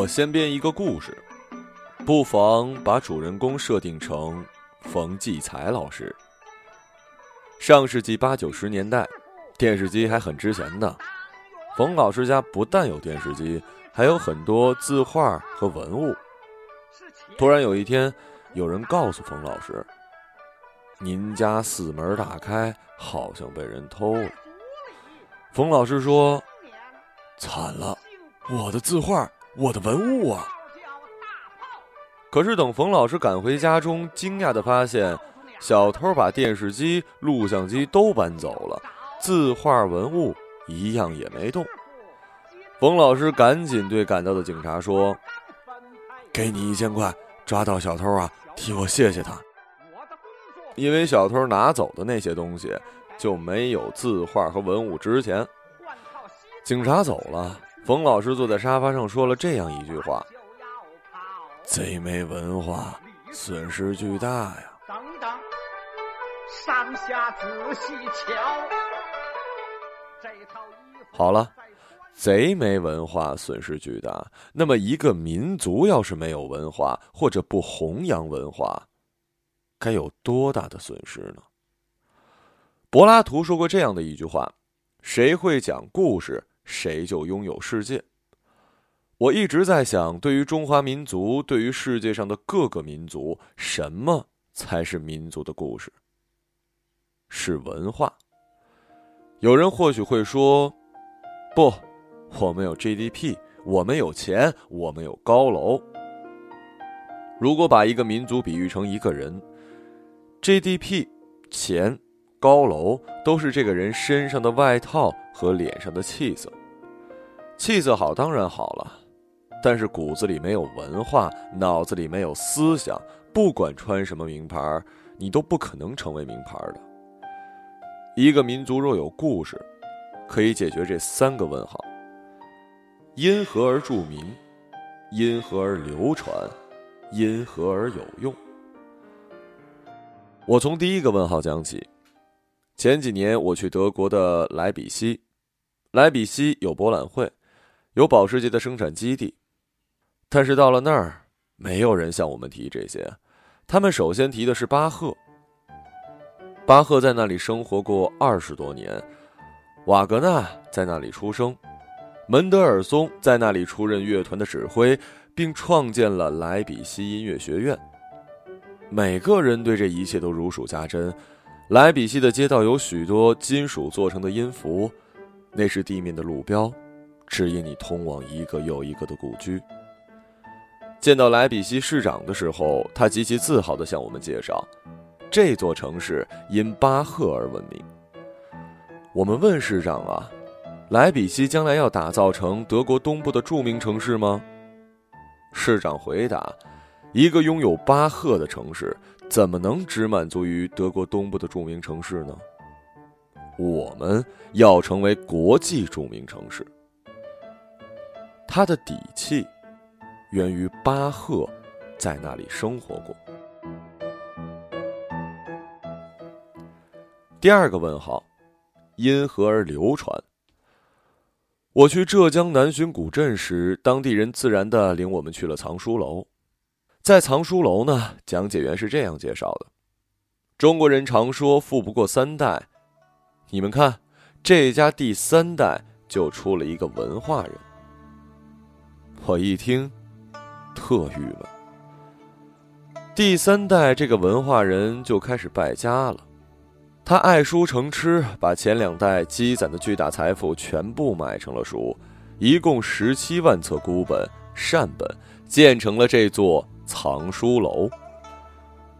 我先编一个故事，不妨把主人公设定成冯骥才老师。上世纪八九十年代，电视机还很值钱的。冯老师家不但有电视机，还有很多字画和文物。突然有一天，有人告诉冯老师：“您家四门大开，好像被人偷了。”冯老师说：“惨了，我的字画。”我的文物啊！可是等冯老师赶回家中，惊讶的发现，小偷把电视机、录像机都搬走了，字画文物一样也没动。冯老师赶紧对赶到的警察说：“给你一千块，抓到小偷啊，替我谢谢他。”因为小偷拿走的那些东西就没有字画和文物值钱。警察走了。冯老师坐在沙发上说了这样一句话：“贼没文化，损失巨大呀。”等等，上下仔细瞧，这套衣服。好了，贼没文化，损失巨大。那么，一个民族要是没有文化，或者不弘扬文化，该有多大的损失呢？柏拉图说过这样的一句话：“谁会讲故事？”谁就拥有世界。我一直在想，对于中华民族，对于世界上的各个民族，什么才是民族的故事？是文化。有人或许会说：“不，我们有 GDP，我们有钱，我们有高楼。”如果把一个民族比喻成一个人，GDP、钱、高楼都是这个人身上的外套和脸上的气色。气色好当然好了，但是骨子里没有文化，脑子里没有思想，不管穿什么名牌，你都不可能成为名牌的。一个民族若有故事，可以解决这三个问号：因何而著名？因何而流传？因何而有用？我从第一个问号讲起。前几年我去德国的莱比锡，莱比锡有博览会。有保时捷的生产基地，但是到了那儿，没有人向我们提这些。他们首先提的是巴赫。巴赫在那里生活过二十多年，瓦格纳在那里出生，门德尔松在那里出任乐团的指挥，并创建了莱比锡音乐学院。每个人对这一切都如数家珍。莱比锡的街道有许多金属做成的音符，那是地面的路标。指引你通往一个又一个的故居。见到莱比锡市长的时候，他极其自豪地向我们介绍，这座城市因巴赫而闻名。我们问市长啊，莱比锡将来要打造成德国东部的著名城市吗？市长回答：一个拥有巴赫的城市，怎么能只满足于德国东部的著名城市呢？我们要成为国际著名城市。他的底气源于巴赫在那里生活过。第二个问号，因何而流传？我去浙江南浔古镇时，当地人自然的领我们去了藏书楼。在藏书楼呢，讲解员是这样介绍的：中国人常说富不过三代，你们看，这家第三代就出了一个文化人。我一听，特郁闷。第三代这个文化人就开始败家了，他爱书成痴，把前两代积攒的巨大财富全部买成了书，一共十七万册孤本、善本，建成了这座藏书楼。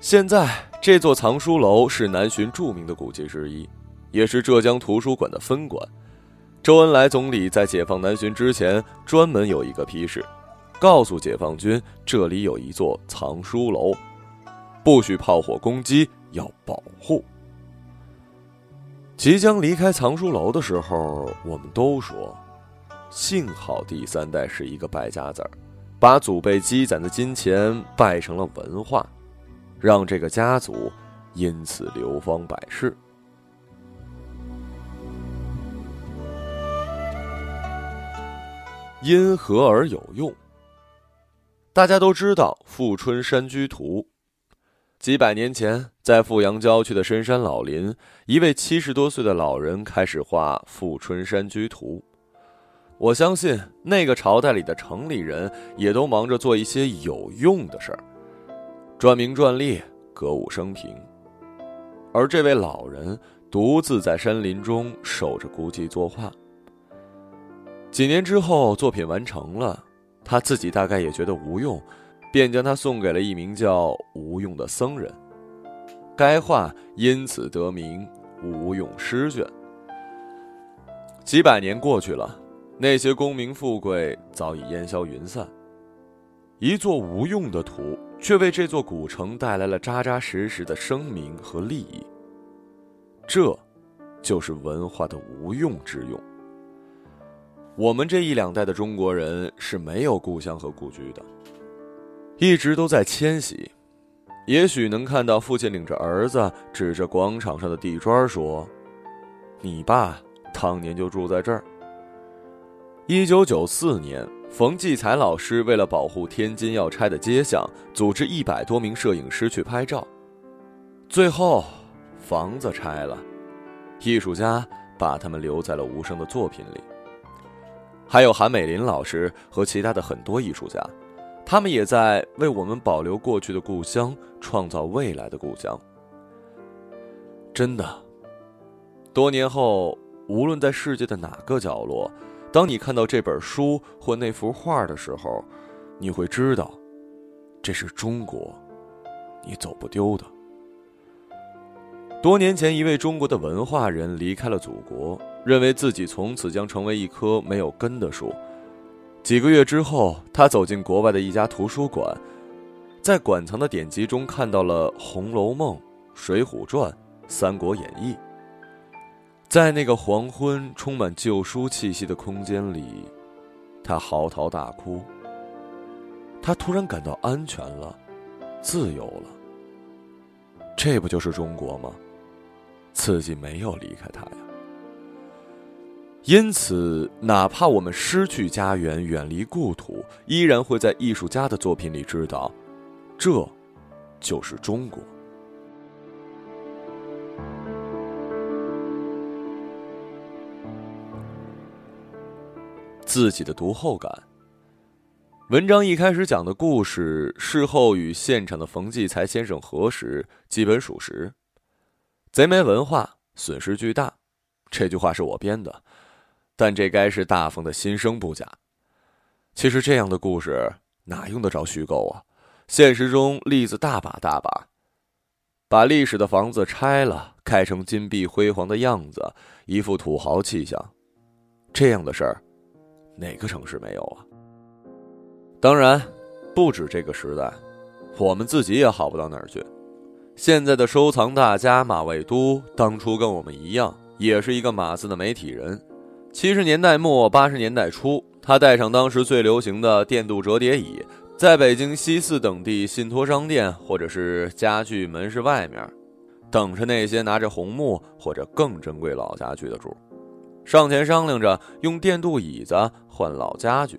现在这座藏书楼是南浔著名的古迹之一，也是浙江图书馆的分馆。周恩来总理在解放南浔之前，专门有一个批示，告诉解放军这里有一座藏书楼，不许炮火攻击，要保护。即将离开藏书楼的时候，我们都说，幸好第三代是一个败家子儿，把祖辈积攒的金钱败成了文化，让这个家族因此流芳百世。因何而有用？大家都知道《富春山居图》。几百年前，在富阳郊区的深山老林，一位七十多岁的老人开始画《富春山居图》。我相信，那个朝代里的城里人也都忙着做一些有用的事儿，赚名赚利，歌舞升平。而这位老人独自在山林中守着孤寂作画。几年之后，作品完成了，他自己大概也觉得无用。便将它送给了一名叫吴用的僧人，该画因此得名《吴用诗卷》。几百年过去了，那些功名富贵早已烟消云散，一座无用的图，却为这座古城带来了扎扎实实的声名和利益。这，就是文化的无用之用。我们这一两代的中国人是没有故乡和故居的。一直都在迁徙，也许能看到父亲领着儿子指着广场上的地砖说：“你爸当年就住在这儿。”一九九四年，冯骥才老师为了保护天津要拆的街巷，组织一百多名摄影师去拍照，最后房子拆了，艺术家把他们留在了无声的作品里。还有韩美林老师和其他的很多艺术家。他们也在为我们保留过去的故乡，创造未来的故乡。真的，多年后，无论在世界的哪个角落，当你看到这本书或那幅画的时候，你会知道，这是中国，你走不丢的。多年前，一位中国的文化人离开了祖国，认为自己从此将成为一棵没有根的树。几个月之后，他走进国外的一家图书馆，在馆藏的典籍中看到了《红楼梦》《水浒传》《三国演义》。在那个黄昏、充满旧书气息的空间里，他嚎啕大哭。他突然感到安全了，自由了。这不就是中国吗？自己没有离开他呀。因此，哪怕我们失去家园、远离故土，依然会在艺术家的作品里知道，这，就是中国。自己的读后感。文章一开始讲的故事，事后与现场的冯骥才先生核实，基本属实。贼没文化，损失巨大。这句话是我编的。但这该是大风的心声不假。其实这样的故事哪用得着虚构啊？现实中例子大把大把。把历史的房子拆了，盖成金碧辉煌的样子，一副土豪气象，这样的事儿，哪个城市没有啊？当然，不止这个时代，我们自己也好不到哪儿去。现在的收藏大家马未都，当初跟我们一样，也是一个码字的媒体人。七十年代末八十年代初，他带上当时最流行的电镀折叠椅，在北京西四等地信托商店或者是家具门市外面，等着那些拿着红木或者更珍贵老家具的主，上前商量着用电镀椅子换老家具，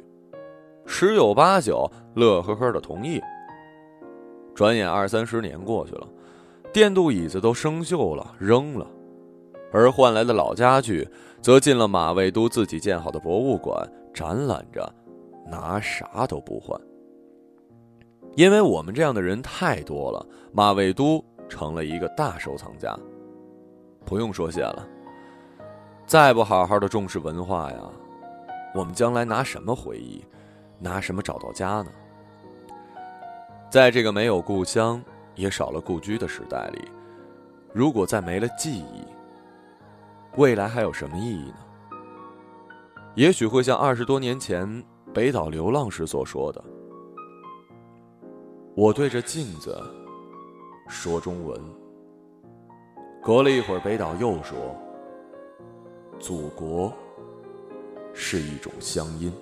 十有八九乐呵呵的同意。转眼二三十年过去了，电镀椅子都生锈了，扔了。而换来的老家具，则进了马未都自己建好的博物馆展览着，拿啥都不换。因为我们这样的人太多了，马未都成了一个大收藏家。不用说谢了。再不好好的重视文化呀，我们将来拿什么回忆，拿什么找到家呢？在这个没有故乡也少了故居的时代里，如果再没了记忆，未来还有什么意义呢？也许会像二十多年前北岛流浪时所说的：“我对着镜子说中文。”隔了一会儿，北岛又说：“祖国是一种乡音。”